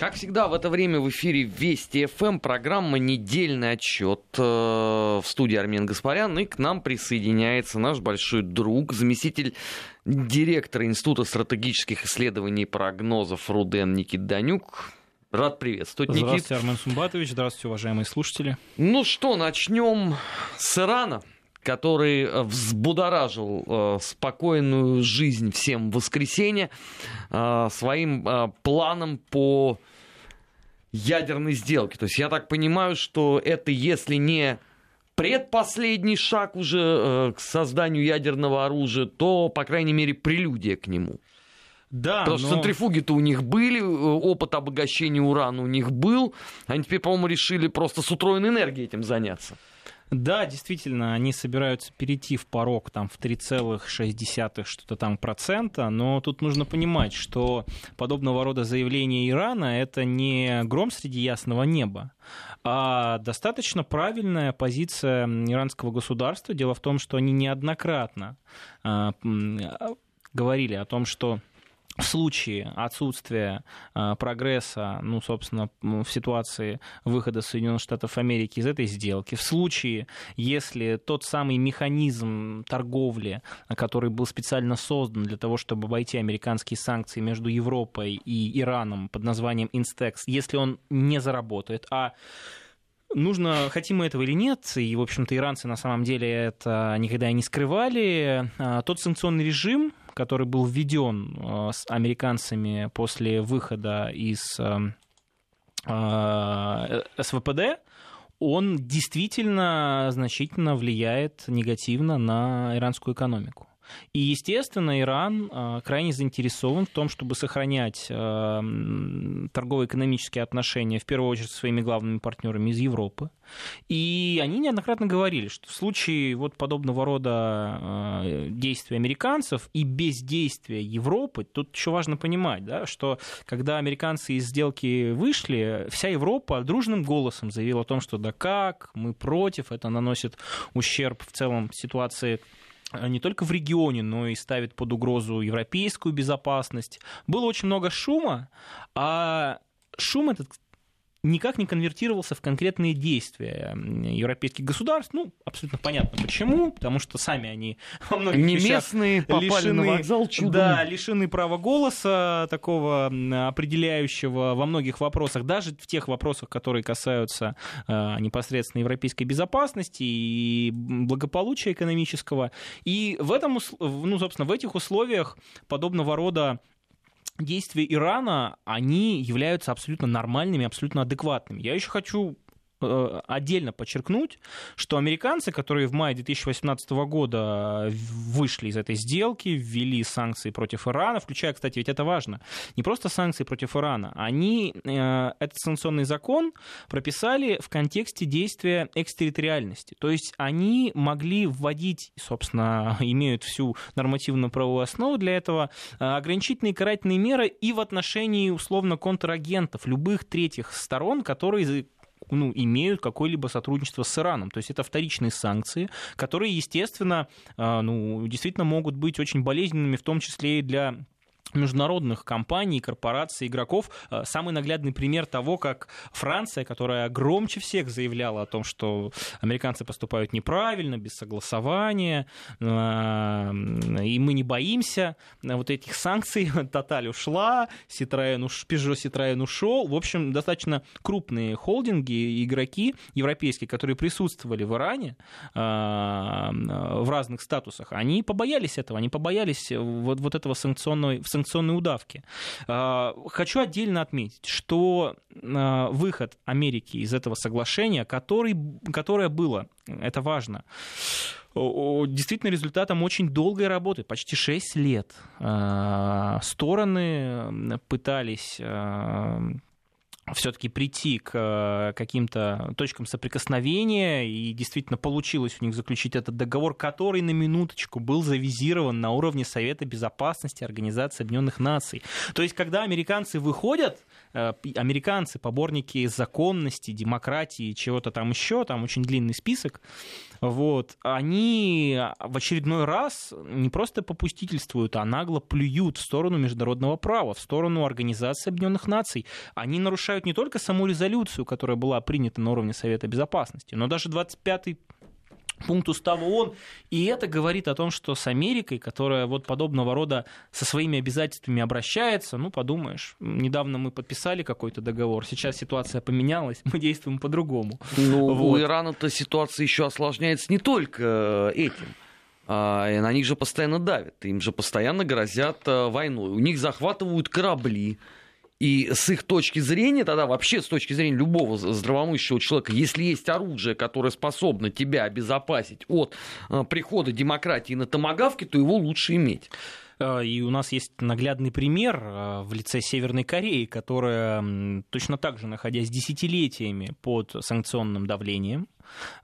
Как всегда, в это время в эфире Вести ФМ, программа «Недельный отчет» э, в студии Армен Гаспарян. И к нам присоединяется наш большой друг, заместитель директора Института стратегических исследований и прогнозов РУДН Никит Данюк. Рад приветствовать, Никит. Здравствуйте, Армен Сумбатович. Здравствуйте, уважаемые слушатели. Ну что, начнем с Ирана который э, взбудоражил э, спокойную жизнь всем в воскресенье э, своим э, планом по ядерной сделке. То есть я так понимаю, что это если не предпоследний шаг уже э, к созданию ядерного оружия, то, по крайней мере, прелюдия к нему. Да, Потому но... что центрифуги-то у них были, э, опыт обогащения урана у них был. Они теперь, по-моему, решили просто с утроенной энергией этим заняться. Да, действительно, они собираются перейти в порог там, в 3,6 что-то там процента, но тут нужно понимать, что подобного рода заявления Ирана это не гром среди ясного неба, а достаточно правильная позиция иранского государства. Дело в том, что они неоднократно а, говорили о том, что в случае отсутствия э, прогресса, ну, собственно, в ситуации выхода Соединенных Штатов Америки из этой сделки, в случае, если тот самый механизм торговли, который был специально создан для того, чтобы обойти американские санкции между Европой и Ираном под названием Instex, если он не заработает, а Нужно, хотим мы этого или нет, и, в общем-то, иранцы на самом деле это никогда и не скрывали, а, тот санкционный режим, который был введен э, с американцами после выхода из э, э, СВПД, он действительно значительно влияет негативно на иранскую экономику. И, естественно, Иран а, крайне заинтересован в том, чтобы сохранять а, торгово-экономические отношения, в первую очередь, со своими главными партнерами из Европы. И они неоднократно говорили, что в случае вот подобного рода а, действий американцев и бездействия Европы, тут еще важно понимать, да, что когда американцы из сделки вышли, вся Европа дружным голосом заявила о том, что да как, мы против, это наносит ущерб в целом ситуации Э, не только в регионе, но и ставит под угрозу европейскую безопасность. Было очень много шума, а шум этот, никак не конвертировался в конкретные действия европейских государств. Ну, абсолютно понятно почему, потому что сами они во многих не местные лишены, на вокзал чудом. Да, лишены права голоса такого определяющего во многих вопросах, даже в тех вопросах, которые касаются э, непосредственно европейской безопасности и благополучия экономического. И в этом, ну, собственно, в этих условиях подобного рода действия Ирана, они являются абсолютно нормальными, абсолютно адекватными. Я еще хочу отдельно подчеркнуть, что американцы, которые в мае 2018 года вышли из этой сделки, ввели санкции против Ирана, включая, кстати, ведь это важно, не просто санкции против Ирана, они э, этот санкционный закон прописали в контексте действия экстерриториальности. То есть они могли вводить, собственно, имеют всю нормативную правовую основу для этого, э, ограничительные карательные меры и в отношении условно контрагентов, любых третьих сторон, которые ну, имеют какое-либо сотрудничество с Ираном. То есть это вторичные санкции, которые, естественно, а, ну, действительно могут быть очень болезненными, в том числе и для международных компаний, корпораций, игроков. Э, самый наглядный пример того, как Франция, которая громче всех заявляла о том, что американцы поступают неправильно, без согласования, э, и мы не боимся вот этих санкций. Тоталь ушла, Citroёn, Peugeot Citroёn ушел. В общем, достаточно крупные холдинги, игроки европейские, которые присутствовали в Иране э, в разных статусах, они побоялись этого, они побоялись вот, вот этого санкционного, санкционной удавки. А, хочу отдельно отметить, что а, выход Америки из этого соглашения, который, которое было, это важно, действительно результатом очень долгой работы, почти 6 лет. А, стороны пытались все-таки прийти к э, каким-то точкам соприкосновения, и действительно получилось у них заключить этот договор, который на минуточку был завизирован на уровне Совета Безопасности Организации Объединенных Наций. То есть, когда американцы выходят, э, американцы, поборники законности, демократии, чего-то там еще, там очень длинный список, вот, они в очередной раз не просто попустительствуют, а нагло плюют в сторону международного права, в сторону Организации Объединенных Наций. Они нарушают не только саму резолюцию, которая была принята на уровне Совета Безопасности, но даже 25-й пункт устава ООН. И это говорит о том, что с Америкой, которая вот подобного рода со своими обязательствами обращается, ну, подумаешь, недавно мы подписали какой-то договор, сейчас ситуация поменялась, мы действуем по-другому. Ну, вот. у Ирана-то ситуация еще осложняется не только этим. А, на них же постоянно давят, им же постоянно грозят э, войной. У них захватывают корабли, и с их точки зрения, тогда вообще с точки зрения любого здравомыслящего человека, если есть оружие, которое способно тебя обезопасить от э, прихода демократии на томогавке, то его лучше иметь. Э, и у нас есть наглядный пример э, в лице Северной Кореи, которая точно так же, находясь десятилетиями под санкционным давлением,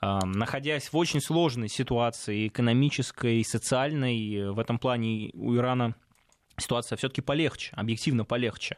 находясь в очень сложной ситуации экономической, социальной, в этом плане у Ирана ситуация все-таки полегче, объективно полегче.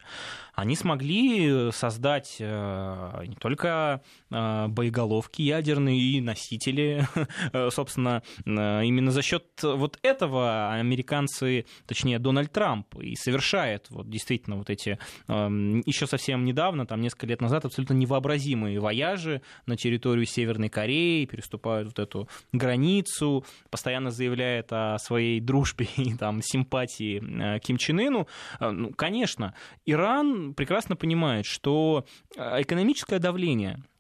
Они смогли создать э, не только э, боеголовки ядерные и носители, э, собственно, именно за счет вот этого американцы, точнее Дональд Трамп, и совершает вот действительно вот эти эм, еще совсем недавно, там несколько лет назад, абсолютно невообразимые вояжи на территорию Северной Кореи, переступают вот эту границу, постоянно заявляет о своей дружбе и там симпатии Ким Чен Ыну, э, ну, конечно, Иран прекрасно понимает, что э, экономическое давление а,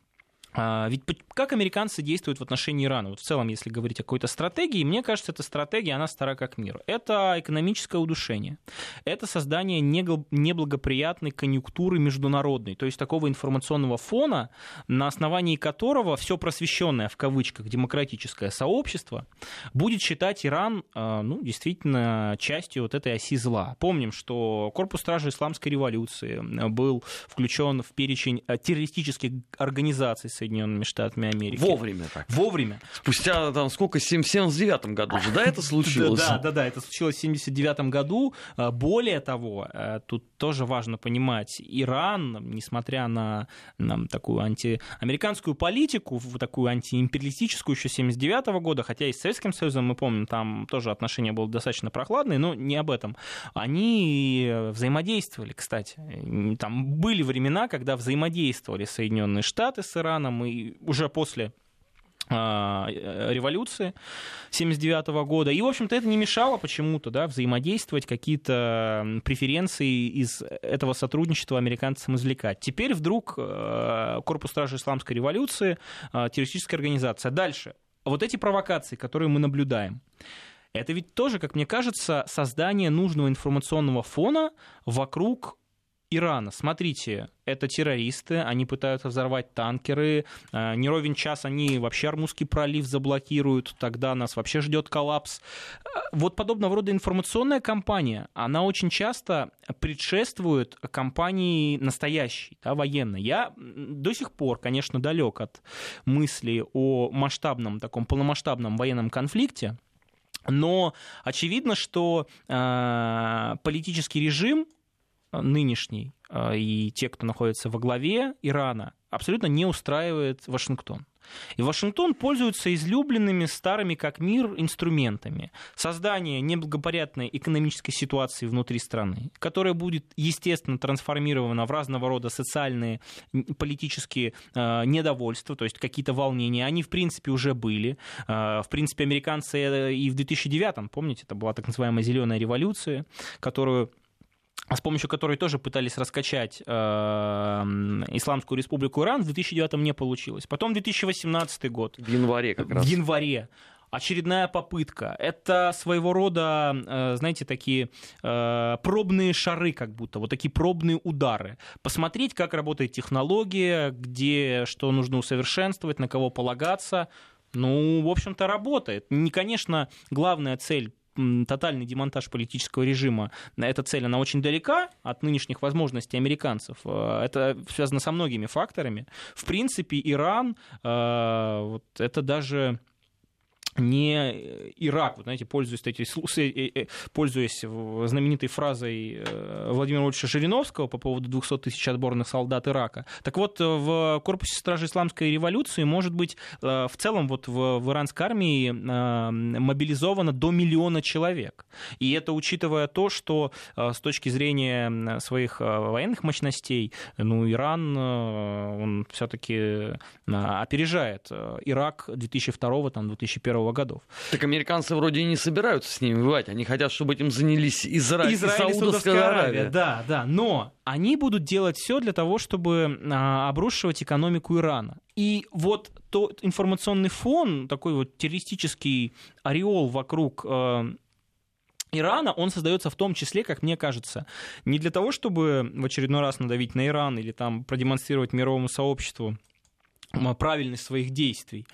ведь как американцы действуют в отношении Ирана? Вот в целом, если говорить о какой-то стратегии, мне кажется, эта стратегия, она стара как мир. Это экономическое удушение. Это создание неблагоприятной конъюнктуры международной, то есть такого информационного фона, на основании которого все просвещенное, в кавычках, демократическое сообщество будет считать Иран, а, ну, действительно, частью вот этой оси зла. Помним, что Корпус Стражи Исламской революции был включен в перечень э, террористических организаций Соединенными Штатами Америки. Вовремя так. Вовремя. Спустя там сколько, в 79 году же, да, это случилось? Да, да, да, это случилось в 79 году. А, более того, э, тут тоже важно понимать, Иран, несмотря на, на такую антиамериканскую политику, такую антиимпериалистическую еще 79 года, хотя и с Советским Союзом, мы помним, там тоже отношения были достаточно прохладные, но не об этом. Они взаимодействовали, кстати. Там были времена, когда взаимодействовали Соединенные Штаты с Ираном, и уже после а, э, революции 79 года. И, в общем-то, это не мешало почему-то да, взаимодействовать, какие-то преференции из этого сотрудничества американцам извлекать. Теперь вдруг э, Корпус Стражи Исламской революции, э, террористическая организация. Дальше. Вот эти провокации, которые мы наблюдаем, это ведь тоже, как мне кажется, создание нужного информационного фона вокруг Ирана. Смотрите, это террористы, они пытаются взорвать танкеры, э, не ровен час они вообще Армузский пролив заблокируют, тогда нас вообще ждет коллапс. Э, вот подобного рода информационная кампания, она очень часто предшествует кампании настоящей, да, военной. Я до сих пор, конечно, далек от мысли о масштабном, таком полномасштабном военном конфликте, но очевидно, что э, политический режим нынешний а, и те, кто находится во главе Ирана, абсолютно не устраивает Вашингтон. И Вашингтон пользуется излюбленными старыми как мир инструментами. Создание неблагоприятной экономической ситуации внутри страны, которая будет, естественно, трансформирована в разного рода социальные, политические э, недовольства, то есть какие-то волнения. Они, в принципе, уже были. Э, в принципе, американцы э, и в 2009, помните, это была так называемая зеленая революция, которую с помощью которой тоже пытались раскачать э, Исламскую республику Иран, в 2009 не получилось. Потом 2018 год. В январе как раз. В январе очередная попытка. Это своего рода, э, знаете, такие э, пробные шары, как будто, вот такие пробные удары. Посмотреть, как работает технология, где что нужно усовершенствовать, на кого полагаться. Ну, в общем-то, работает. Не, конечно, главная цель тотальный демонтаж политического режима, эта цель, она очень далека от нынешних возможностей американцев. Э, это связано со многими факторами. В принципе, Иран, э, вот это даже не Ирак, вот знаете, пользуясь, этой, э, э, пользуясь знаменитой фразой э, Владимира Вольфовича Жириновского по поводу 200 тысяч отборных солдат Ирака. Так вот, в корпусе стражи исламской революции, может быть, в целом вот в, в иранской армии мобилизовано до миллиона человек. И это учитывая то, что с точки зрения своих военных мощностей, ну, Иран, он все-таки опережает Ирак 2002-2001 годов. Так американцы вроде и не собираются с ними воевать. Они хотят, чтобы этим занялись Израиль, Израиль и Саудовская Аравия. Аравия. Да, да. Но они будут делать все для того, чтобы а, обрушивать экономику Ирана. И вот тот информационный фон, такой вот террористический ореол вокруг э, Ирана, он создается в том числе, как мне кажется, не для того, чтобы в очередной раз надавить на Иран или там продемонстрировать мировому сообществу правильность своих действий,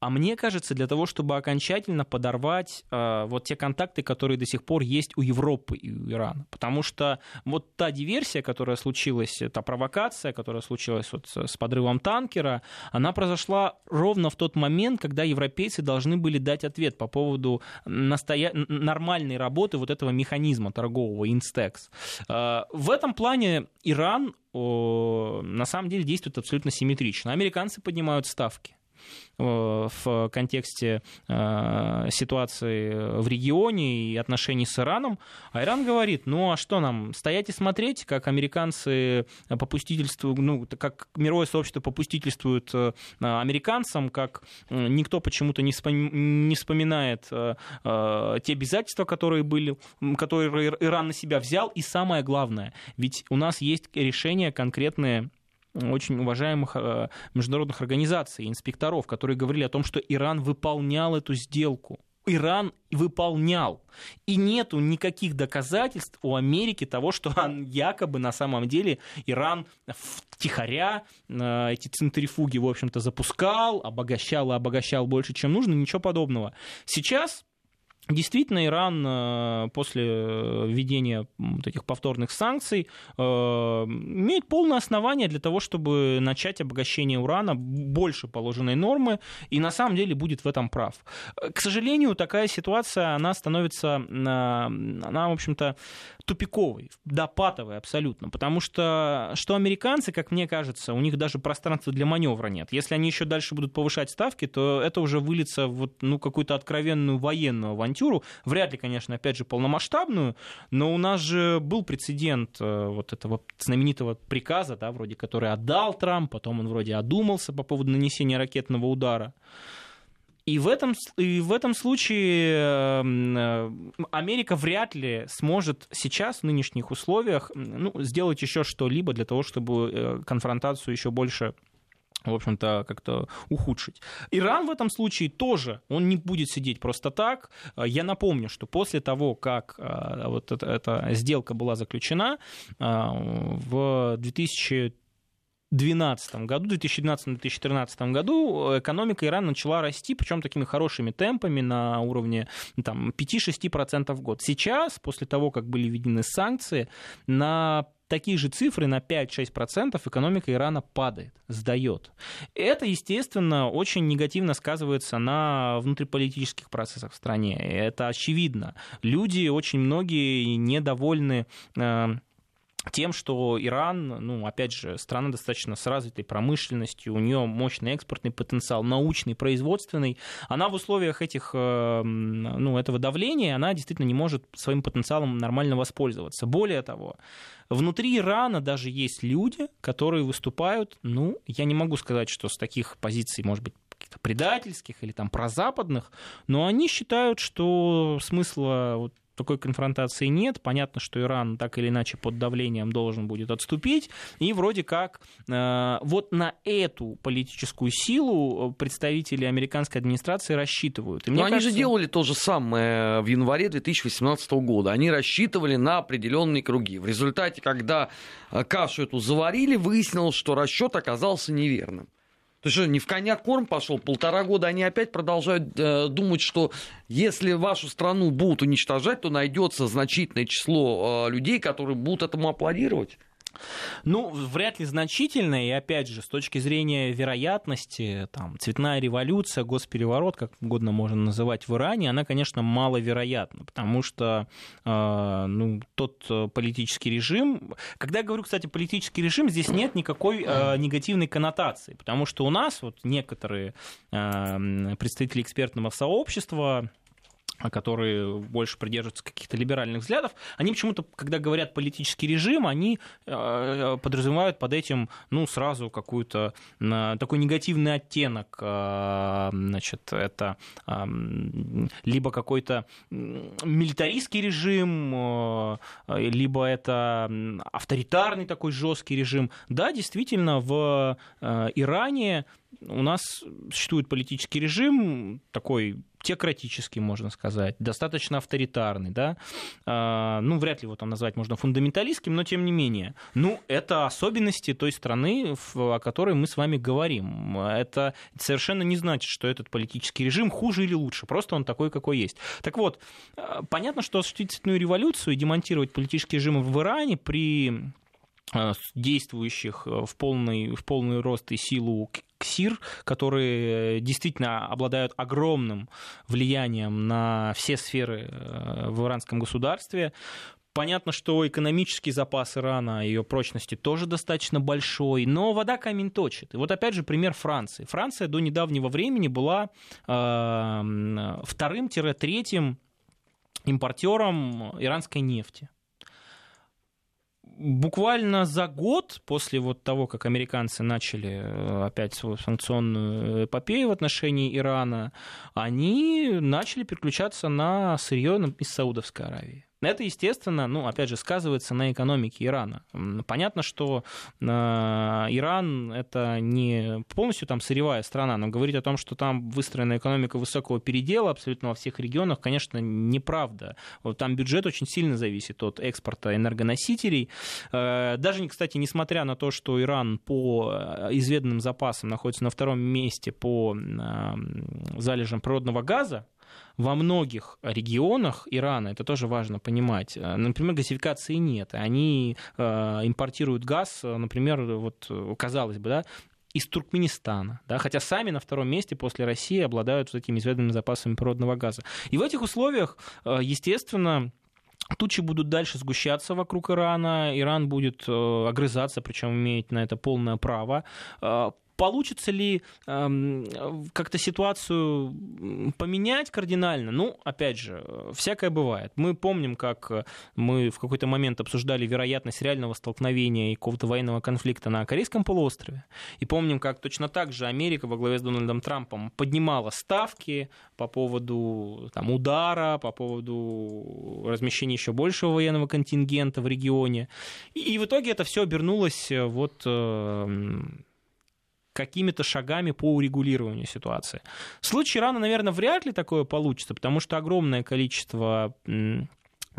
а мне кажется, для того, чтобы окончательно подорвать э, вот те контакты, которые до сих пор есть у Европы и у Ирана. Потому что вот та диверсия, которая случилась, та провокация, которая случилась вот с подрывом танкера, она произошла ровно в тот момент, когда европейцы должны были дать ответ по поводу настоя... нормальной работы вот этого механизма торгового Инстекс. Э, в этом плане Иран на самом деле действует абсолютно симметрично. Американцы поднимают ставки. Э, в контексте э, ситуации в регионе и отношений с Ираном. А Иран говорит, ну а что нам, стоять и смотреть, как американцы попустительствуют, ну, как мировое сообщество попустительствует э, американцам, как никто почему-то не, вспоминает те обязательства, которые были, которые Иран на себя взял, и самое главное, ведь у нас есть решения конкретные очень уважаемых э, международных организаций, инспекторов, которые говорили о том, что Иран выполнял эту сделку. Иран выполнял. И нету никаких доказательств у Америки того, что он якобы на самом деле Иран втихаря э, эти центрифуги, в общем-то, запускал, обогащал и обогащал больше, чем нужно, ничего подобного. Сейчас Действительно, Иран э, после введения вот этих повторных санкций э, имеет полное основание для того, чтобы начать обогащение урана больше положенной нормы, и на самом деле будет в этом прав. К сожалению, такая ситуация, она становится, она, в общем-то, тупиковой, допатовой абсолютно, потому что что американцы, как мне кажется, у них даже пространства для маневра нет. Если они еще дальше будут повышать ставки, то это уже выльется в вот, ну, какую-то откровенную военную авантюру. Вряд ли, конечно, опять же, полномасштабную, но у нас же был прецедент э, вот этого знаменитого приказа, да, вроде который отдал Трамп, потом он вроде одумался по поводу нанесения ракетного удара. И в этом, и в этом случае эм, э, Америка вряд ли сможет сейчас в нынешних условиях ну, сделать еще что-либо для того, чтобы э, конфронтацию еще больше в общем-то, как-то ухудшить. Иран в этом случае тоже, он не будет сидеть просто так. Э, я напомню, что после того, как вот эта, эта сделка была заключена, в 2000 2012 году, 2012-2013 году экономика Ирана начала расти, причем такими хорошими темпами на уровне там, 5-6% в год. Сейчас, после того, как были введены санкции, на такие же цифры на 5-6% экономика Ирана падает, сдает. Это, естественно, очень негативно сказывается на внутриполитических процессах в стране. Это очевидно. Люди, очень многие недовольны э, тем, что Иран, ну, опять же, страна достаточно с развитой промышленностью, у нее мощный экспортный потенциал, научный, производственный, она в условиях этих, э, ну, этого давления, она действительно не может своим потенциалом нормально воспользоваться. Более того, внутри Ирана даже есть люди, которые выступают, ну, я не могу сказать, что с таких позиций, может быть, каких-то предательских или там прозападных, но они считают, что смысла вот такой конфронтации нет. Понятно, что Иран так или иначе под давлением должен будет отступить. И вроде как э, вот на эту политическую силу представители американской администрации рассчитывают. И Но они кажется... же делали то же самое в январе 2018 года. Они рассчитывали на определенные круги. В результате, когда э, кашу эту заварили, выяснилось, что расчет оказался неверным. То есть не в коня корм пошел, полтора года они опять продолжают э, думать, что если вашу страну будут уничтожать, то найдется значительное число э, людей, которые будут этому аплодировать. Ну, вряд ли значительно, и опять же, с точки зрения вероятности, там, цветная революция, госпереворот, как угодно можно называть в Иране, она, конечно, маловероятна, потому что э, ну, тот э, политический режим... Когда я говорю, кстати, политический режим, здесь нет никакой э, негативной коннотации, потому что у нас вот некоторые э, представители экспертного сообщества, которые больше придерживаются каких-то либеральных взглядов, они почему-то, когда говорят политический режим, они э, подразумевают под этим, ну, сразу какую-то такой негативный оттенок, э, значит, это либо какой-то милитаристский режим, либо это авторитарный такой жесткий режим. Да, действительно, в Иране у нас существует политический режим такой теократический, можно сказать, достаточно авторитарный, да, а, ну, вряд ли его там назвать можно фундаменталистским, но тем не менее. Ну, это особенности той страны, о которой мы с вами говорим. Это совершенно не значит, что этот политический режим хуже или лучше, просто он такой, какой есть. Так вот, а, понятно, что осуществить цветную революцию и демонтировать политический режим в Иране при действующих в полный, в полный рост и силу КСИР, которые действительно обладают огромным влиянием на все сферы э, в иранском государстве. Понятно, что экономический запас Ирана, ее прочности тоже достаточно большой, но вода камень точит. И вот опять же пример Франции. Франция до недавнего времени была э, вторым-третьим импортером иранской нефти буквально за год после вот того, как американцы начали э, опять свою санкционную эпопею в отношении Ирана, они начали переключаться на сырье из Саудовской Аравии. Это, естественно, ну, опять же, сказывается на экономике Ирана. Понятно, что э, Иран это не полностью там сырьевая страна, но говорить о том, что там выстроена экономика высокого передела абсолютно во всех регионах, конечно, неправда. Там бюджет очень сильно зависит от экспорта энергоносителей. Э, даже, кстати, несмотря на то, что Иран по э, изведанным запасам находится на втором месте по залежам природного газа, во многих регионах Ирана, это тоже важно понимать, э, например, газификации нет. Они э, импортируют газ, э, например, вот казалось бы, да, из Туркменистана, да, хотя сами на втором месте после России обладают вот этими изведанными запасами природного газа. И в этих условиях, естественно, Тучи будут дальше сгущаться вокруг Ирана, Иран будет огрызаться, причем имеет на это полное право. Получится ли э, как-то ситуацию поменять кардинально? Ну, опять же, всякое бывает. Мы помним, как мы в какой-то момент обсуждали вероятность реального столкновения и какого-то военного конфликта на Корейском полуострове. И помним, как точно так же Америка во главе с Дональдом Трампом поднимала ставки по поводу там, удара, по поводу размещения еще большего военного контингента в регионе. И, в итоге это все обернулось вот эм, какими-то шагами по урегулированию ситуации. В случае Ирана, наверное, вряд ли такое получится, потому что огромное количество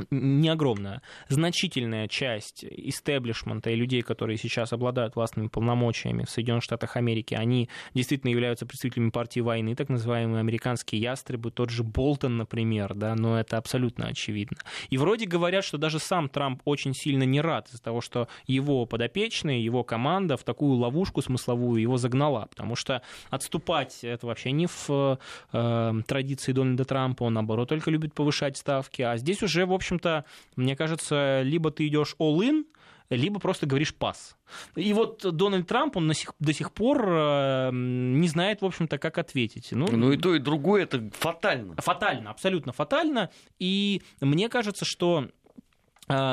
не огромная, значительная часть истеблишмента и людей, которые сейчас обладают властными полномочиями в Соединенных Штатах Америки, они действительно являются представителями партии войны, так называемые американские ястребы, тот же Болтон, например, да, но это абсолютно очевидно. И вроде говорят, что даже сам Трамп очень сильно не рад из-за того, что его подопечные, его команда в такую ловушку смысловую его загнала, потому что отступать это вообще не в э, традиции Дональда Трампа, он наоборот только любит повышать ставки, а здесь уже, в общем-то, мне кажется, либо ты идешь all-in, либо просто говоришь пас. И вот Дональд Трамп, он до сих пор э, не знает, в общем-то, как ответить. Ну, ну и то, и другое, это фатально. Фатально, абсолютно фатально. И мне кажется, что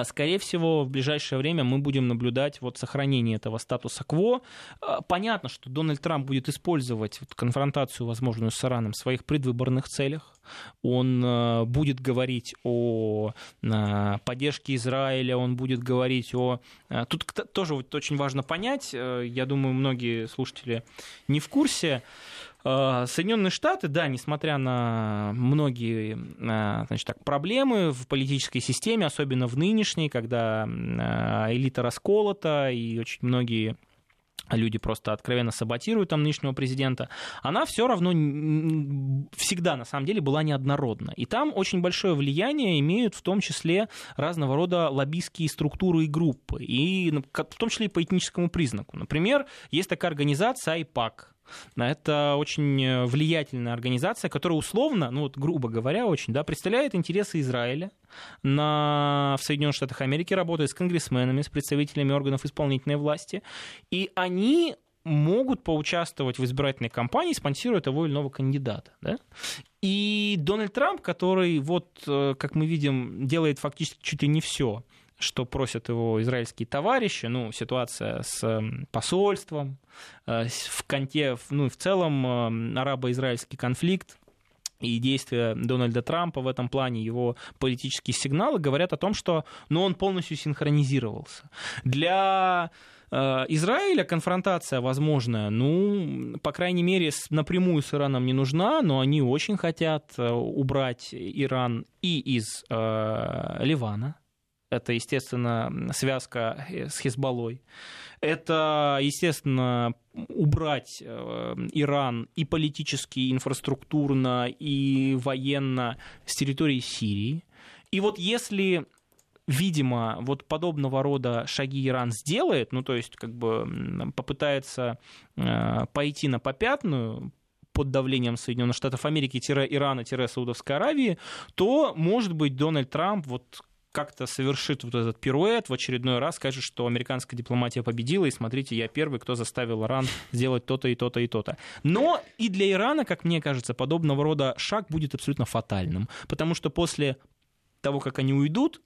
скорее всего, в ближайшее время мы будем наблюдать вот сохранение этого статуса кво. А, понятно, что Дональд Трамп будет использовать конфронтацию возможную с Ираном в своих предвыборных целях. Он а, будет говорить о поддержке Израиля, он будет говорить о... Тут тоже вот очень важно понять, я думаю, многие слушатели не в курсе, Э, Соединенные Штаты, да, несмотря на многие э, значит, так, проблемы в политической системе, особенно в нынешней, когда э, элита расколота и очень многие люди просто откровенно саботируют там нынешнего президента, она все равно всегда, на самом деле, была неоднородна. И там очень большое влияние имеют в том числе разного рода лоббистские структуры и группы, и в том числе и по этническому признаку. Например, есть такая организация IPAC, это очень влиятельная организация, которая условно, ну вот грубо говоря, очень, да, представляет интересы Израиля на, в Соединенных Штатах Америки, работает с конгрессменами, с представителями органов исполнительной власти, и они могут поучаствовать в избирательной кампании, спонсируя того или иного кандидата. Да? И Дональд Трамп, который, вот, э, как мы видим, делает фактически чуть ли не все, что просят его израильские товарищи, ну, ситуация с посольством, э, в, конте, ну, в целом э, арабо-израильский конфликт, и действия Дональда Трампа в этом плане, его политические сигналы говорят о том, что ну, он полностью синхронизировался. Для э, Израиля конфронтация возможная, ну, по крайней мере, напрямую с Ираном не нужна, но они очень хотят убрать Иран и из э, Ливана, это, естественно, связка э, с Хизбаллой. Это, естественно, убрать э, Иран и политически, и инфраструктурно, и военно с территории Сирии. И вот если видимо, вот подобного рода шаги Иран сделает, ну, то есть, как бы попытается э, пойти на попятную, под давлением Соединенных Штатов Америки-Ирана-Саудовской Аравии, то, может быть, Дональд Трамп вот как-то совершит вот этот пируэт, в очередной раз скажет, что американская дипломатия победила, и смотрите, я первый, кто заставил Иран сделать то-то и то-то и то-то. Но и для Ирана, как мне кажется, подобного рода шаг будет абсолютно фатальным, потому что после того, как они уйдут,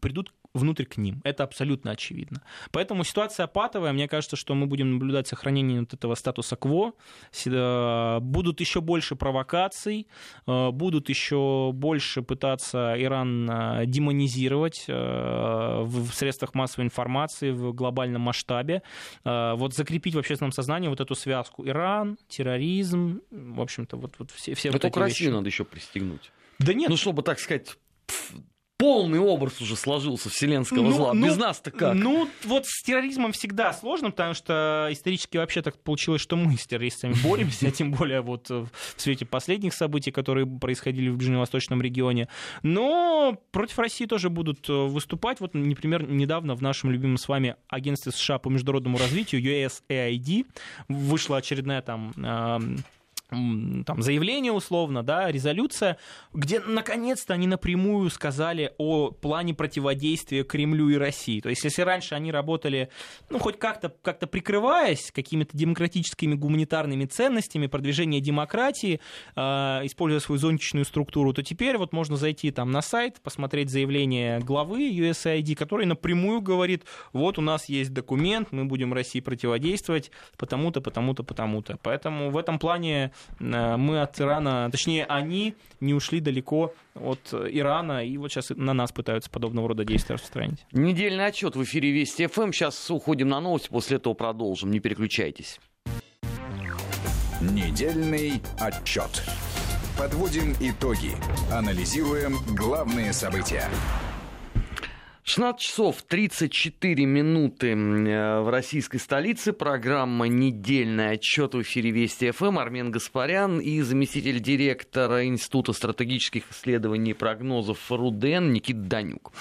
придут внутрь к ним. Это абсолютно очевидно. Поэтому ситуация патовая. Мне кажется, что мы будем наблюдать сохранение вот этого статуса кво. Э, будут еще больше провокаций, э, будут еще больше пытаться Иран э, демонизировать в средствах массовой информации в глобальном масштабе. Вот закрепить в общественном сознании вот эту связку Иран, терроризм, в общем-то, вот, вот все, все Но вот эти Россию вещи. надо еще пристегнуть. Да нет. Ну, чтобы, так сказать, полный образ уже сложился вселенского ну, зла. Ну, Без нас-то как? Ну, вот с терроризмом всегда сложно, потому что исторически вообще так получилось, что мы с террористами боремся, тем более вот в свете последних событий, которые происходили в Ближневосточном регионе. Но против России тоже будут э, выступать. Вот, например, недавно в нашем любимом с вами агентстве США по международному развитию USAID вышла очередная там там, заявление условно, да, резолюция, где наконец-то они напрямую сказали о плане противодействия Кремлю и России. То есть, если раньше они работали, ну, хоть как-то как прикрываясь какими-то демократическими гуманитарными ценностями, продвижение демократии, э, используя свою зонтичную структуру, то теперь вот можно зайти там на сайт, посмотреть заявление главы USAID, который напрямую говорит, вот у нас есть документ, мы будем России противодействовать потому-то, потому-то, потому-то. Поэтому в этом плане мы от Ирана, точнее, они не ушли далеко от Ирана, и вот сейчас на нас пытаются подобного рода действия распространить. Недельный отчет в эфире Вести ФМ. Сейчас уходим на новости, после этого продолжим. Не переключайтесь. Недельный отчет. Подводим итоги. Анализируем главные события. 16 часов 34 минуты э, в российской столице. Программа «Недельный отчет» в эфире Вести ФМ. Армен Гаспарян и заместитель директора Института стратегических исследований и прогнозов РУДН Никита Данюк.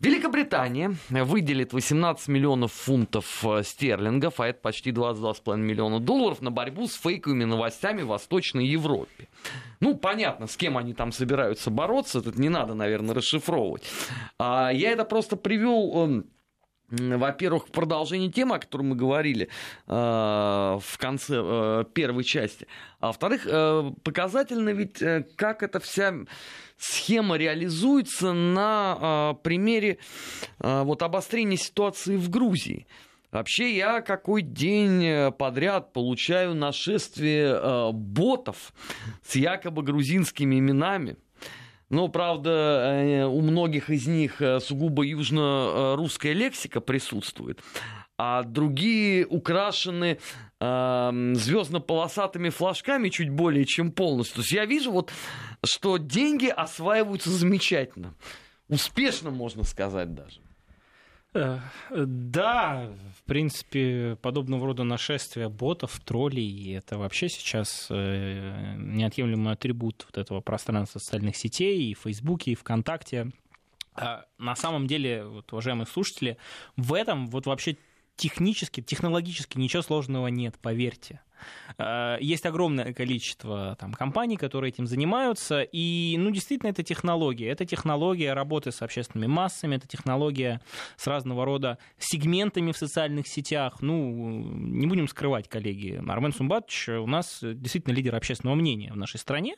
Великобритания выделит 18 миллионов фунтов э, стерлингов, а это почти 22,5 миллиона долларов, на борьбу с фейковыми новостями в Восточной Европе. Ну, понятно, с кем они там собираются бороться, тут не надо, наверное, расшифровывать. А я это просто привел эм, во-первых, в продолжении темы, о которой мы говорили э, в конце э, первой части. А во-вторых, э, показательно ведь, э, как эта вся схема реализуется на э, примере э, вот, обострения ситуации в Грузии. Вообще я какой день подряд получаю нашествие э, ботов с якобы грузинскими именами – но, правда, э, у многих из них э, сугубо южно-русская лексика присутствует, а другие украшены э, звездно-полосатыми флажками чуть более чем полностью. То есть я вижу, вот, что деньги осваиваются замечательно. Успешно, можно сказать даже. Э, да, в принципе, подобного рода нашествия ботов, троллей, это вообще сейчас э, неотъемлемый атрибут вот этого пространства социальных сетей, и в Фейсбуке, и ВКонтакте. А на самом деле, вот, уважаемые слушатели, в этом вот вообще технически, технологически ничего сложного нет, поверьте. Э, есть огромное количество там, компаний, которые этим занимаются, и, ну, действительно, это технология. Это технология работы с общественными массами, это технология с разного рода сегментами в социальных сетях. Ну, не будем скрывать, коллеги, Армен Сумбатович у нас действительно лидер общественного мнения в нашей стране,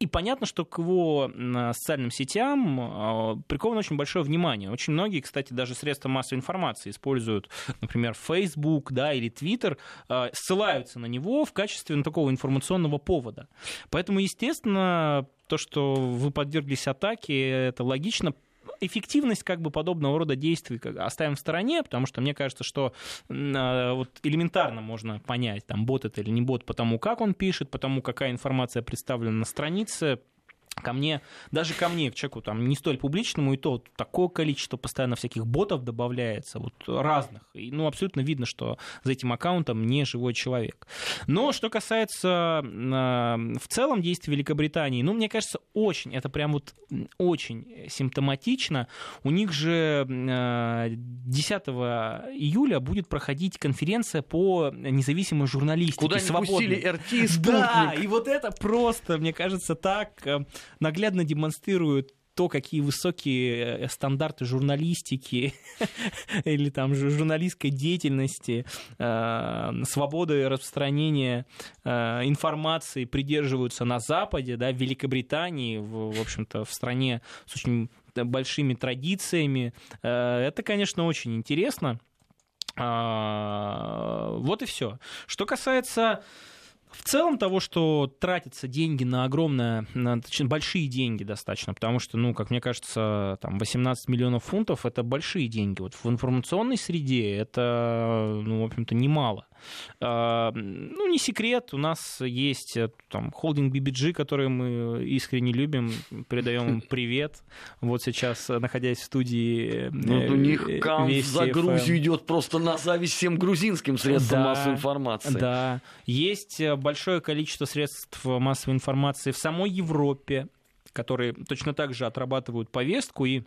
и понятно, что к его социальным сетям а, приковано очень большое внимание. Очень многие, кстати, даже средства массовой информации используют, например, Facebook да, или Twitter, а, ссылаются на него в качестве ну, такого информационного повода. Поэтому, естественно, то, что вы подверглись атаке, это логично, эффективность как бы подобного рода действий оставим в стороне, потому что мне кажется, что э, вот элементарно можно понять, там бот это или не бот, потому как он пишет, потому какая информация представлена на странице, ко мне, даже ко мне, к человеку там не столь публичному, и то такое количество постоянно всяких ботов добавляется, вот разных. И, ну, абсолютно видно, что за этим аккаунтом не живой человек. Но что касается э, в целом действий Великобритании, ну, мне кажется, очень, это прям вот очень симптоматично. У них же э, 10 июля будет проходить конференция по независимой журналистике. Куда не свободной. пустили РТ и. Да, и вот это просто, мне кажется, так э, наглядно демонстрирует то, какие высокие э, стандарты журналистики или там журналистской деятельности, э, свободы распространения э, информации придерживаются на Западе, да, в Великобритании, в, в общем-то, в стране с очень большими традициями. Это, конечно, очень интересно. А, вот и все. Что касается в целом того, что тратятся деньги на огромное, на, точнее, большие деньги достаточно, потому что, ну, как мне кажется, там 18 миллионов фунтов это большие деньги. Вот в информационной среде это, ну, в общем-то, немало. А, ну, не секрет, у нас есть э, там холдинг BBG, который мы искренне любим, передаем им привет. Вот сейчас, э, находясь в студии... Э, ну, у них кам за Грузию идет просто на зависть всем грузинским средствам да, массовой информации. Да, есть большое количество средств массовой информации в самой Европе, которые точно так же отрабатывают повестку и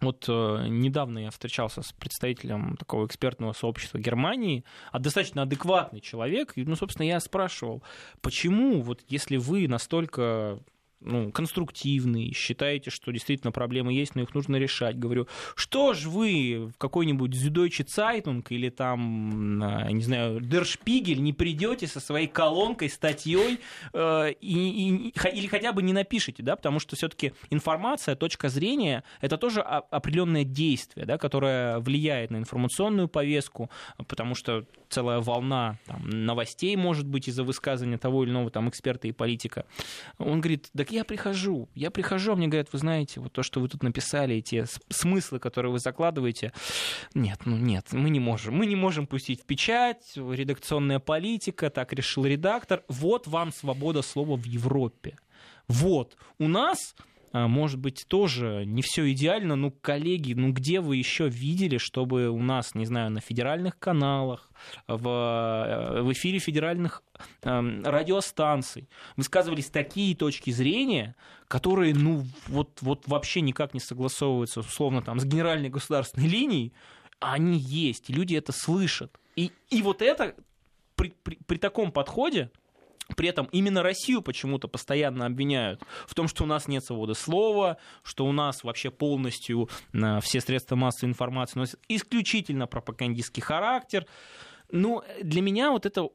вот э, недавно я встречался с представителем такого экспертного сообщества Германии, а достаточно адекватный человек. И, ну, собственно, я спрашивал, почему, вот если вы настолько ну, конструктивный, считаете, что действительно проблемы есть, но их нужно решать. Говорю, что ж вы в какой-нибудь Süddeutsche Zeitung или там, не знаю, Spiegel не придете со своей колонкой, статьей э, и, и, или хотя бы не напишите, да, потому что все-таки информация, точка зрения, это тоже определенное действие, да, которое влияет на информационную повестку, потому что целая волна там, новостей может быть из-за высказывания того или иного там эксперта и политика. Он говорит, да я прихожу, я прихожу, а мне говорят, вы знаете, вот то, что вы тут написали, эти смыслы, которые вы закладываете, нет, ну нет, мы не можем. Мы не можем пустить в печать, редакционная политика, так решил редактор. Вот вам свобода слова в Европе. Вот, у нас может быть, тоже не все идеально, но, коллеги, ну где вы еще видели, чтобы у нас, не знаю, на федеральных каналах, в, э, в эфире федеральных э, радиостанций высказывались такие точки зрения, которые, ну, вот, вот вообще никак не согласовываются, условно, там, с генеральной государственной линией, а они есть, люди это слышат. И, и вот это при, при, при таком подходе при этом именно Россию почему-то постоянно обвиняют в том, что у нас нет свободы слова, что у нас вообще полностью э, все средства массовой информации носят исключительно пропагандистский характер. Ну, для меня вот это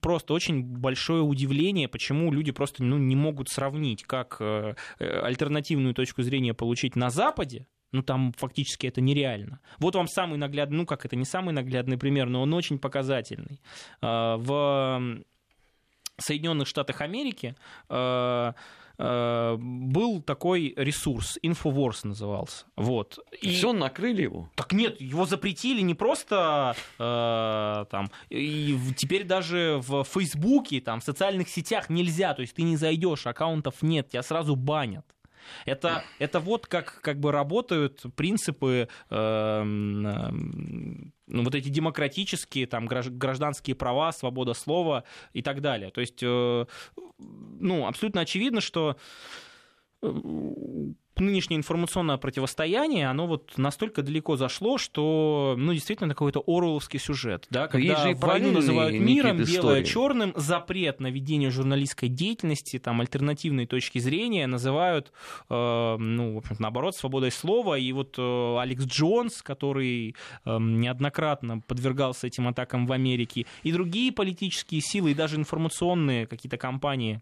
просто очень большое удивление, почему люди просто ну, не могут сравнить, как э, э, альтернативную точку зрения получить на Западе, ну там фактически это нереально. Вот вам самый наглядный, ну как это не самый наглядный пример, но он очень показательный. В Соединенных Штатах Америки э, э, был такой ресурс, Infowars назывался. Вот. И все, накрыли его? Так нет, его запретили не просто э, там, и теперь даже в Фейсбуке, там, в социальных сетях нельзя, то есть ты не зайдешь, аккаунтов нет, тебя сразу банят. Это, это вот как, как бы работают принципы, э, ну, вот эти демократические, там, гражданские права, свобода слова и так далее. То есть, э, ну, абсолютно очевидно, что э, нынешнее информационное противостояние, оно вот настолько далеко зашло, что, ну, действительно, какой-то оруэлловский сюжет, да, когда же войну называют миром, белое черным, запрет на ведение журналистской деятельности, там, альтернативные точки зрения называют, э, ну, в общем наоборот, свободой слова, и вот э, Алекс Джонс, который э, неоднократно подвергался этим атакам в Америке, и другие политические силы, и даже информационные какие-то компании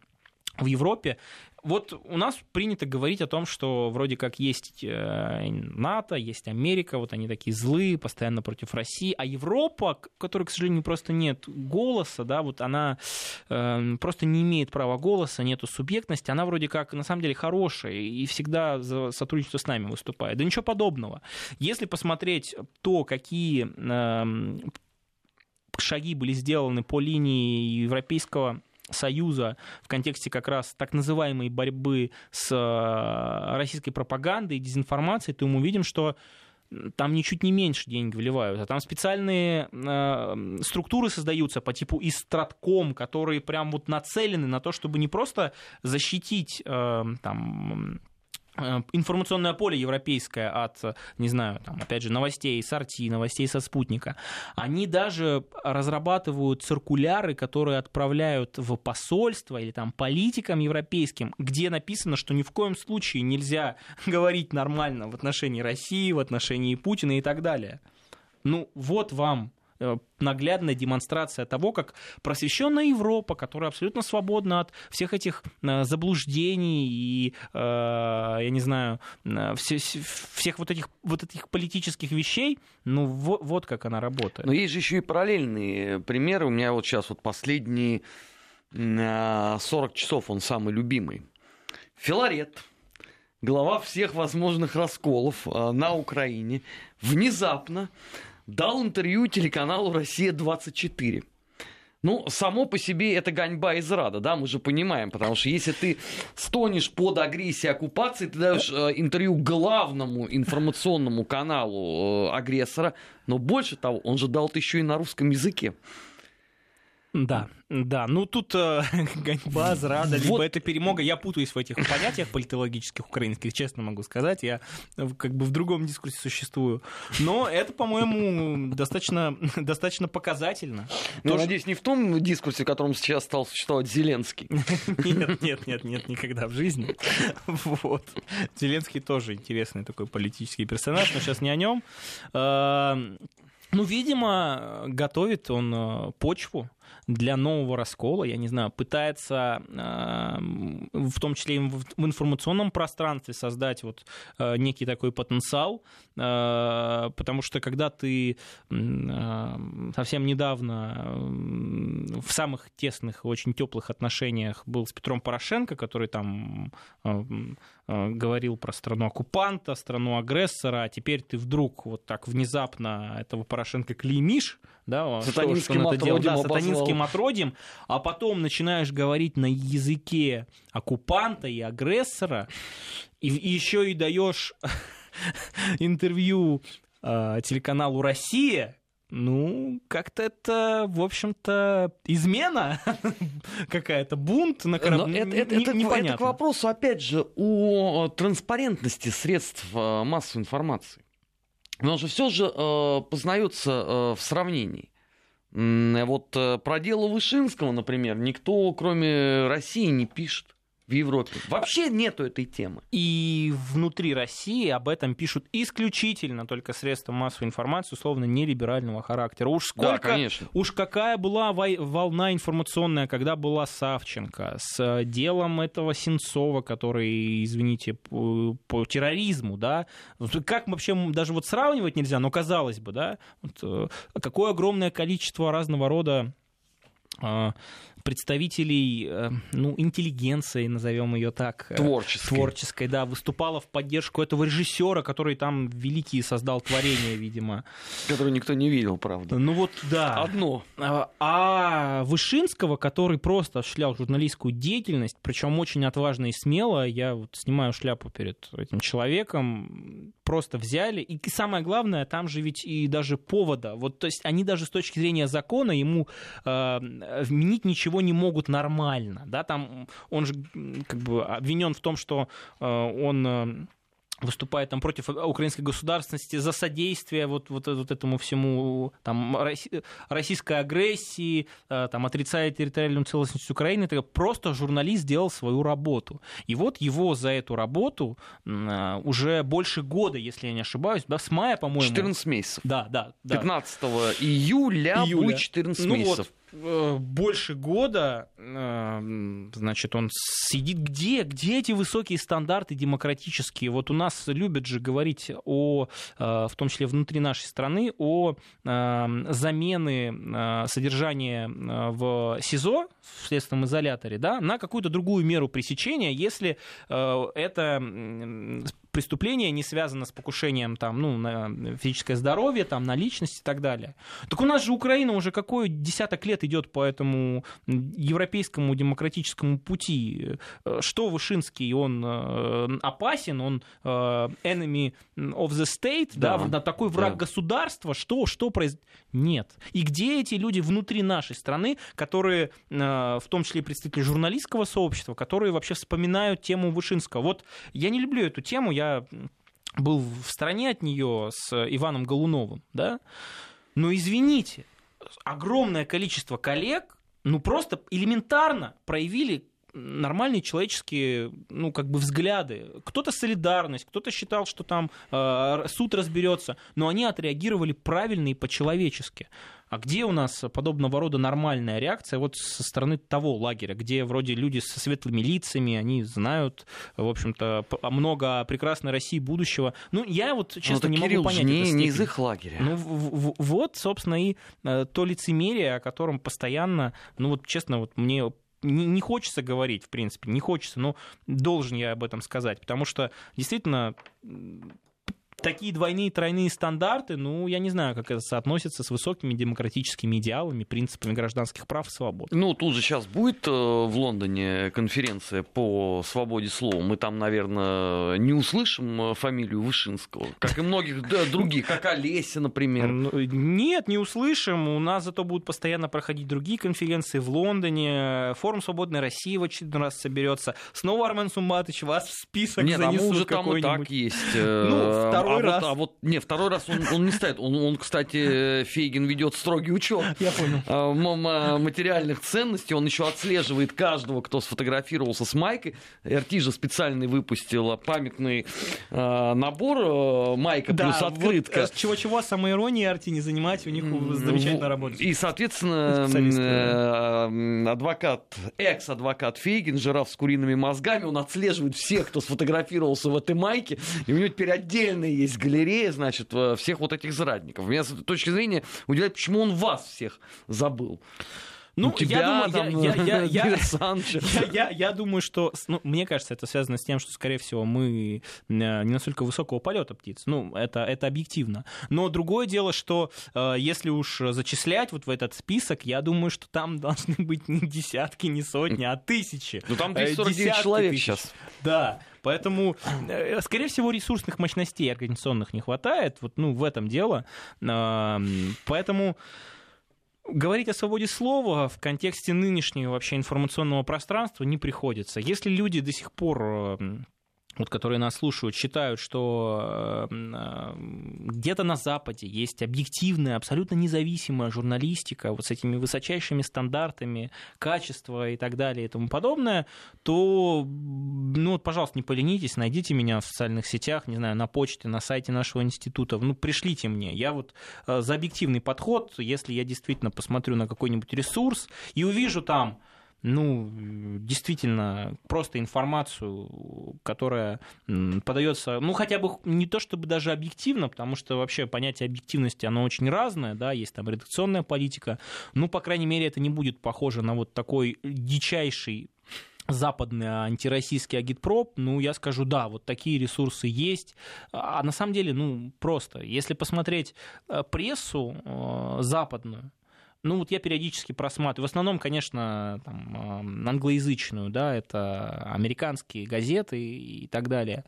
в Европе вот у нас принято говорить о том, что вроде как есть э, НАТО, есть Америка, вот они такие злые, постоянно против России, а Европа, которой, к сожалению, просто нет голоса, да, вот она э, просто не имеет права голоса, нету субъектности, она вроде как на самом деле хорошая и всегда за сотрудничество с нами выступает. Да ничего подобного. Если посмотреть то, какие э, шаги были сделаны по линии европейского Союза в контексте как раз так называемой борьбы с э, российской пропагандой и дезинформацией, то мы увидим, что там ничуть не меньше денег вливают, а там специальные э, структуры создаются по типу истратком, которые прям вот нацелены на то, чтобы не просто защитить э, там информационное поле европейское от, не знаю, там, опять же, новостей с Арти, новостей со спутника, они даже разрабатывают циркуляры, которые отправляют в посольство или там политикам европейским, где написано, что ни в коем случае нельзя говорить нормально в отношении России, в отношении Путина и так далее. Ну, вот вам Э, наглядная демонстрация того, как просвещенная Европа, которая абсолютно свободна от всех этих э, заблуждений и, э, я не знаю, всех вот этих, вот этих политических вещей, ну вот, вот как она работает. Но есть же еще и параллельные примеры. У меня вот сейчас вот последние 40 часов он самый любимый. Филарет, глава всех возможных расколов на Украине, внезапно дал интервью телеканалу «Россия-24». Ну, само по себе это гоньба из рада, да, мы же понимаем, потому что если ты стонешь под агрессией оккупации, ты даешь э, интервью главному информационному каналу э, агрессора, но больше того, он же дал это еще и на русском языке. Да, да. Ну тут э, гоньба, зрада, вот. либо это перемога. Я путаюсь в этих понятиях политологических украинских, честно могу сказать. Я как бы в другом дискурсе существую. Но это, по-моему, достаточно, достаточно показательно. Ну, Тоже... надеюсь, не в том дискурсе, в котором сейчас стал существовать Зеленский. Нет, нет, нет, нет, никогда в жизни. Вот. Зеленский тоже интересный такой политический персонаж, но сейчас не о нем. Э, ну, видимо, готовит он э, почву для нового раскола, я не знаю, пытается э, в том числе и в информационном пространстве создать вот э, некий такой потенциал, потому что когда ты совсем недавно в самых тесных, очень теплых отношениях был с Петром Порошенко, который там говорил про страну оккупанта, страну агрессора, а теперь ты вдруг вот так внезапно этого Порошенко клеймишь, да, сатанинским что, что отродьем, да, сатанинским отродьем, а потом начинаешь говорить на языке оккупанта и агрессора, и, и еще и даешь интервью э, телеканалу Россия, ну, как-то это, в общем-то, измена какая-то, бунт на корабле. Это, это, это, это к вопросу, опять же, о транспарентности средств э, массовой информации. Но же все же э, познается э, в сравнении. Вот э, про дело Вышинского, например, никто, кроме России, не пишет в Европе. Вообще нету этой темы. И внутри России об этом пишут исключительно только средства массовой информации, условно, нелиберального характера. Уж сколько, да, конечно. уж какая была волна информационная, когда была Савченко, с делом этого Сенцова, который, извините, по, по терроризму, да, как вообще даже вот сравнивать нельзя, но казалось бы, да, вот, э, какое огромное количество разного рода а, представителей, э, ну, интеллигенции, назовем ее так. э, Творческой. Творческой, да, выступала в поддержку этого режиссера, который там великий создал творение, видимо. Который никто не видел, правда. Ну вот, да. Одно. А а Вышинского, который просто осуществлял журналистскую деятельность, причем очень отважно и смело, я вот снимаю шляпу перед этим человеком, просто взяли. И самое главное, там же ведь и даже повода. Вот, то есть они даже с точки зрения закона ему э, вменить ничего не могут нормально. Да? Там он же как бы обвинен в том, что э, он... э, выступает там против украинской государственности за содействие вот, вот, вот этому всему там, росси- российской агрессии, э, там, отрицает территориальную целостность Украины. Это просто журналист сделал свою работу. И вот его за эту работу э, уже больше года, если я не ошибаюсь, да, с мая, по-моему. 14 месяцев. Да, да, да. 15 июля, Июля. будет 14 Ну месяцев. вот, э, больше года, э, значит, он сидит где? Где эти высокие стандарты демократические? Вот у нас любят же говорить о, э, в том числе внутри нашей страны, о э, замены э, содержания э, в СИЗО, в следственном изоляторе, да, на какую-то другую меру пресечения, если э, это преступление не связано с покушением там, ну, на физическое здоровье, там, на личность и так далее. Так у нас же Украина уже какой десяток лет идет по этому европейскому демократическому пути. Э, Что Вышинский, он э, опасен, он э, enemy of the state, да, Да, такой враг да. государства, что, что произойдет? Нет. И где эти люди внутри нашей страны, которые, в том числе и представители журналистского сообщества, которые вообще вспоминают тему Вышинского? Вот я не люблю эту тему, я был в стороне от нее с Иваном Голуновым, да, но извините, огромное количество коллег, ну просто элементарно проявили нормальные человеческие, ну, как бы взгляды. Кто-то солидарность, кто-то считал, что там э, суд разберется, но они отреагировали правильно и по-человечески. А где у нас подобного рода нормальная реакция вот со стороны того лагеря, где вроде люди со светлыми лицами, они знают, в общем-то, много о прекрасной России будущего. Ну, я вот, честно, Ну, так не Кирилл могу понять не, этой не из их лагеря. Ну, в- в- вот, собственно, и э, то лицемерие, о котором постоянно, ну вот честно, вот мне не, не хочется говорить, в принципе, не хочется, но должен я об этом сказать, потому что действительно такие двойные, тройные стандарты, ну, я не знаю, как это соотносится с высокими демократическими идеалами, принципами гражданских прав и свобод. Ну, тут же сейчас будет э, в Лондоне конференция по свободе слова. Мы там, наверное, не услышим э, фамилию Вышинского, как и многих других, как Олеся, например. Ну, Нет, не услышим. У нас зато будут постоянно проходить другие конференции в Лондоне. Форум «Свободной России» в очередной раз соберется. Снова Армен Сумбатович вас в список Нет, а занесут уже там и так есть. э, Ну, второй а вот- раз. а вот, не, второй раз он, он не стоит. Он, он, кстати, Фейгин ведет строгий учет Я понял. а, м- материальных ценностей. Он еще отслеживает каждого, кто сфотографировался с майкой. РТ же специально выпустила памятный э, набор э, майка плюс вот, открытка. э, чего-чего, самоиронии Арти не занимать, у них М, замечательно работает. И, соответственно, э, адвокат, экс-адвокат Фейгин, жираф с куриными мозгами, он отслеживает всех, кто сфотографировался в этой майке, и у него теперь отдельная есть галерея, значит, э, всех вот этих зрадников. Меня с этой точки зрения удивляет, почему он вас всех забыл. Ну, У тебя, я думаю, там, я, я, я, я- думаю, что, ну, мне кажется, это связано с тем, что, скорее всего, мы э, не настолько высокого полета птиц. Ну, это, это объективно. Но другое дело, что э, если уж зачислять вот в этот список, я думаю, что там должны быть не десятки, не сотни, а тысячи. Ну, там Э, 249 десятки человек тысяч. сейчас. Да, поэтому, э, скорее всего, ресурсных мощностей организационных не хватает. Вот, ну, в этом дело. Поэтому говорить о свободе слова в контексте нынешнего вообще информационного пространства не приходится. Если люди до сих пор эм, вот, которые нас слушают, считают, что э, где-то на Западе есть объективная, абсолютно независимая журналистика вот с этими высочайшими стандартами качества и так далее и тому подобное, то, ну вот, пожалуйста, не поленитесь, найдите меня в социальных сетях, не знаю, на почте, на сайте нашего института, ну, пришлите мне. Я вот э, за объективный подход, если я действительно посмотрю на какой-нибудь ресурс и увижу там ну, действительно, просто информацию, которая подается, ну, хотя бы не то чтобы даже объективно, потому что вообще понятие объективности, оно очень разное, да, есть там редакционная политика, ну, по крайней мере, это не будет похоже на вот такой дичайший западный антироссийский агитпроп, ну, я скажу, да, вот такие ресурсы есть. А на самом деле, ну, просто, если посмотреть э, прессу э, западную, ну, вот я периодически просматриваю. В основном, конечно, там, англоязычную, да, это американские газеты и так далее.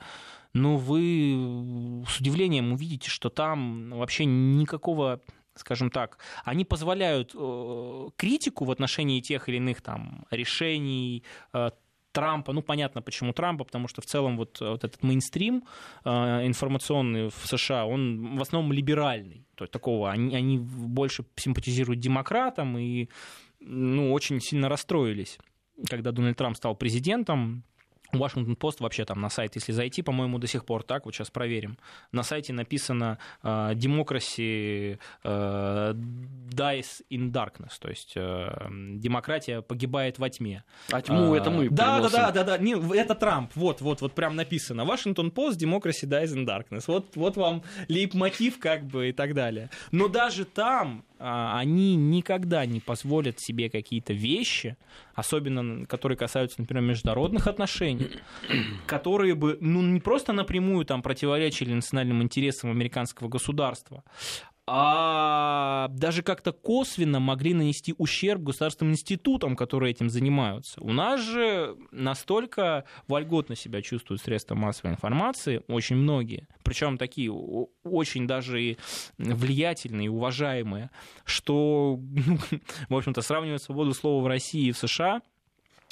Но вы с удивлением увидите, что там вообще никакого скажем так, они позволяют э, критику в отношении тех или иных там решений, э, Трампа, ну понятно почему Трампа, потому что в целом вот, вот этот мейнстрим э, информационный в США, он в основном либеральный, то есть такого, они, они больше симпатизируют демократам и ну, очень сильно расстроились, когда Дональд Трамп стал президентом, Washington Post вообще там на сайт, если зайти, по-моему, до сих пор так, вот сейчас проверим. На сайте написано uh, Democracy uh, dies in darkness, то есть uh, демократия погибает во тьме. А тьму uh, это мы Да, да, да, да, да, не, это Трамп, вот, вот, вот прям написано. Washington Post, Democracy dies in darkness. Вот, вот вам лейб-мотив как бы и так далее. Но даже там а, они никогда не позволят себе какие-то вещи, особенно которые касаются, например, международных отношений, которые бы ну, не просто напрямую там, противоречили национальным интересам американского государства, а даже как-то косвенно могли нанести ущерб государственным институтам, которые этим занимаются. У нас же настолько вольготно себя чувствуют средства массовой информации, очень многие, причем такие очень даже и влиятельные, уважаемые, что, ну, в общем-то, сравнивать свободу слова в России и в США –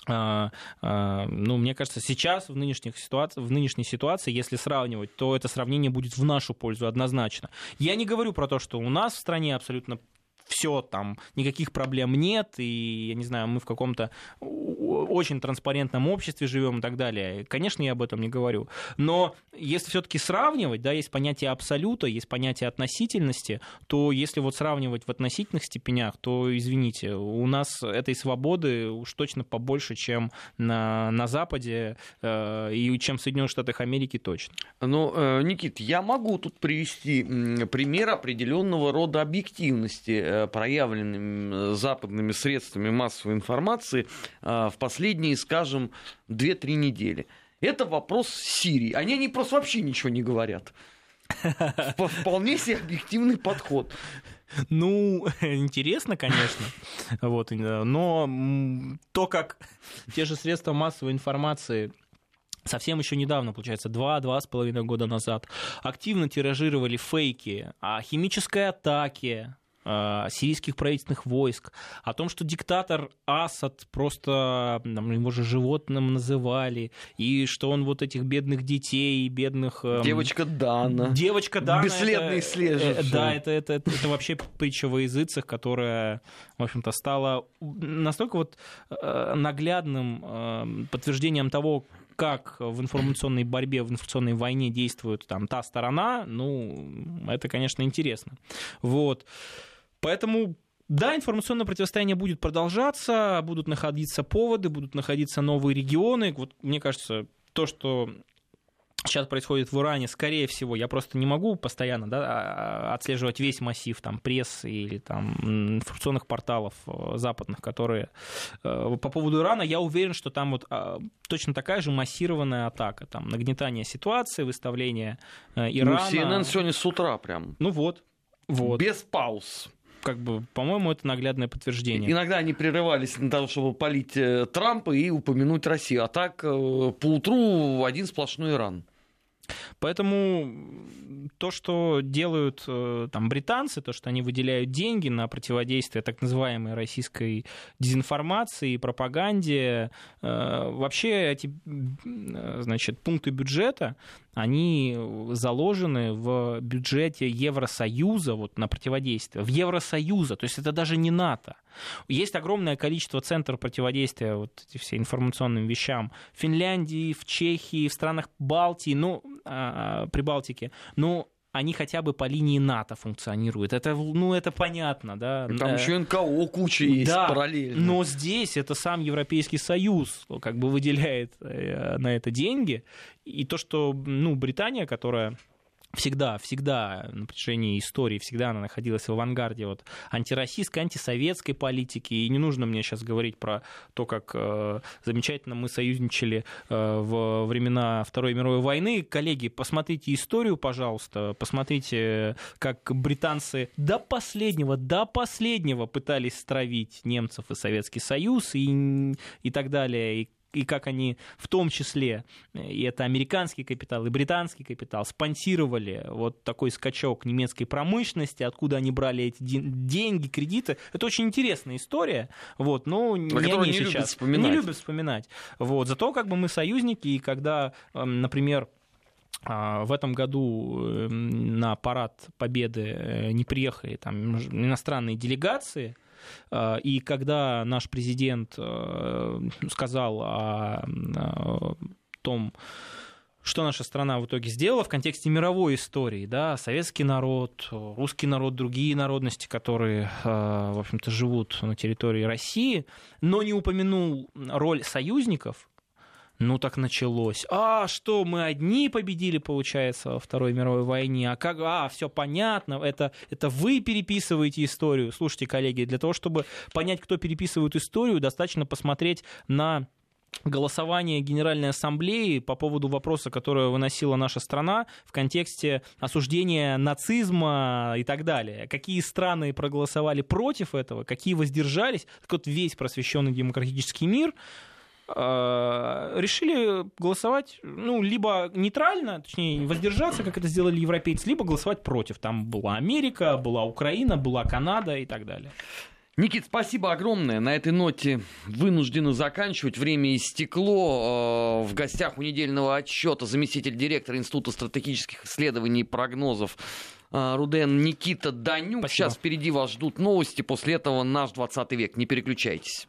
ну, мне кажется, сейчас в, нынешних ситуации, в нынешней ситуации, если сравнивать, то это сравнение будет в нашу пользу однозначно. Я не говорю про то, что у нас в стране абсолютно все, там никаких проблем нет, и, я не знаю, мы в каком-то очень транспарентном обществе живем и так далее. Конечно, я об этом не говорю. Но если все-таки сравнивать, да, есть понятие абсолюта, есть понятие относительности, то если вот сравнивать в относительных степенях, то, извините, у нас этой свободы уж точно побольше, чем на, на Западе э, и чем в Соединенных Штатах Америки точно. Ну, э, Никит, я могу тут привести пример определенного рода объективности э, проявленными западными средствами массовой информации а, в последние, скажем, 2-3 недели. Это вопрос Сирии. Они, они просто вообще ничего не говорят. Вполне себе объективный подход. Ну, интересно, конечно, вот, но то, как те же средства массовой информации совсем еще недавно, получается, два-два с половиной года назад, активно тиражировали фейки о химической атаке Э, сирийских правительственных войск, о том, что диктатор Асад просто, его же животным называли, и что он вот этих бедных детей, бедных... Эм, девочка Дана. Девочка Дана. Бесследный это, след. Э, да, это, это, это, это вообще притча во языцах, которая, в общем-то, стала настолько вот э, наглядным подтверждением того, как в информационной борьбе, в информационной войне действует там та сторона, ну, это, конечно, интересно. Вот. Поэтому да, информационное противостояние будет продолжаться, будут находиться поводы, будут находиться новые регионы. Вот мне кажется, то, что сейчас происходит в Иране, скорее всего, я просто не могу постоянно да, а, отслеживать весь массив там, прессы или там, информационных порталов э, западных, которые... Э, по поводу Ирана я уверен, что там вот а, точно такая же массированная атака, там, нагнетание ситуации, выставление э, ну, Ирана. Ну, CNN сегодня с утра прям. Ну вот. вот. Без пауз как бы, по-моему, это наглядное подтверждение. Иногда они прерывались на того, чтобы полить Трампа и упомянуть Россию. А так по утру один сплошной Иран. Поэтому то, что делают э, там британцы, то, что они выделяют деньги на противодействие так называемой российской дезинформации и пропаганде, э, вообще эти значит, пункты бюджета, они заложены в бюджете Евросоюза вот, на противодействие. В Евросоюза, то есть это даже не НАТО. Есть огромное количество центров противодействия вот эти все информационным вещам в Финляндии, в Чехии, в странах Балтии, а, Прибалтики. Но они хотя бы по линии НАТО функционируют. Это, ну, это понятно, да. Там еще НКО куча есть да, параллельно. Но здесь это сам Европейский Союз как бы выделяет э, на это деньги. И то, что ну, Британия, которая всегда, всегда на протяжении истории, всегда она находилась в авангарде вот, антироссийской, антисоветской политики. И не нужно мне сейчас говорить про то, как э, замечательно мы союзничали э, в времена Второй мировой войны. Коллеги, посмотрите историю, пожалуйста, посмотрите, как британцы до последнего, до последнего пытались стравить немцев и Советский Союз и, и так далее. И и как они в том числе, и это американский капитал, и британский капитал, спонсировали вот такой скачок немецкой промышленности, откуда они брали эти деньги, кредиты. Это очень интересная история, вот, но не они не сейчас. Любят вспоминать. Не любят вспоминать. Вот, зато как бы мы союзники, и когда, эм, например, а, в этом году эм, на парад Победы э, не приехали там иностранные делегации, и когда наш президент э, сказал о том, что наша страна в итоге сделала в контексте мировой истории, да, советский народ, русский народ, другие народности, которые, э, в общем-то, живут на территории России, но не упомянул роль союзников, ну так началось. А что, мы одни победили, получается, во Второй мировой войне? А как? А, все понятно. Это, это вы переписываете историю. Слушайте, коллеги, для того, чтобы понять, кто переписывает историю, достаточно посмотреть на голосование Генеральной Ассамблеи по поводу вопроса, который выносила наша страна в контексте осуждения нацизма и так далее. Какие страны проголосовали против этого, какие воздержались. Так вот, весь просвещенный демократический мир решили голосовать, ну, либо нейтрально, точнее, воздержаться, как это сделали европейцы, либо голосовать против. Там была Америка, была Украина, была Канада и так далее. Никит, спасибо огромное. На этой ноте вынуждены заканчивать. Время истекло. Э, в гостях у недельного отчета заместитель директора Института стратегических исследований и прогнозов э, Руден Никита Данюк. Спасибо. Сейчас впереди вас ждут новости. После этого наш 20 век. Не переключайтесь.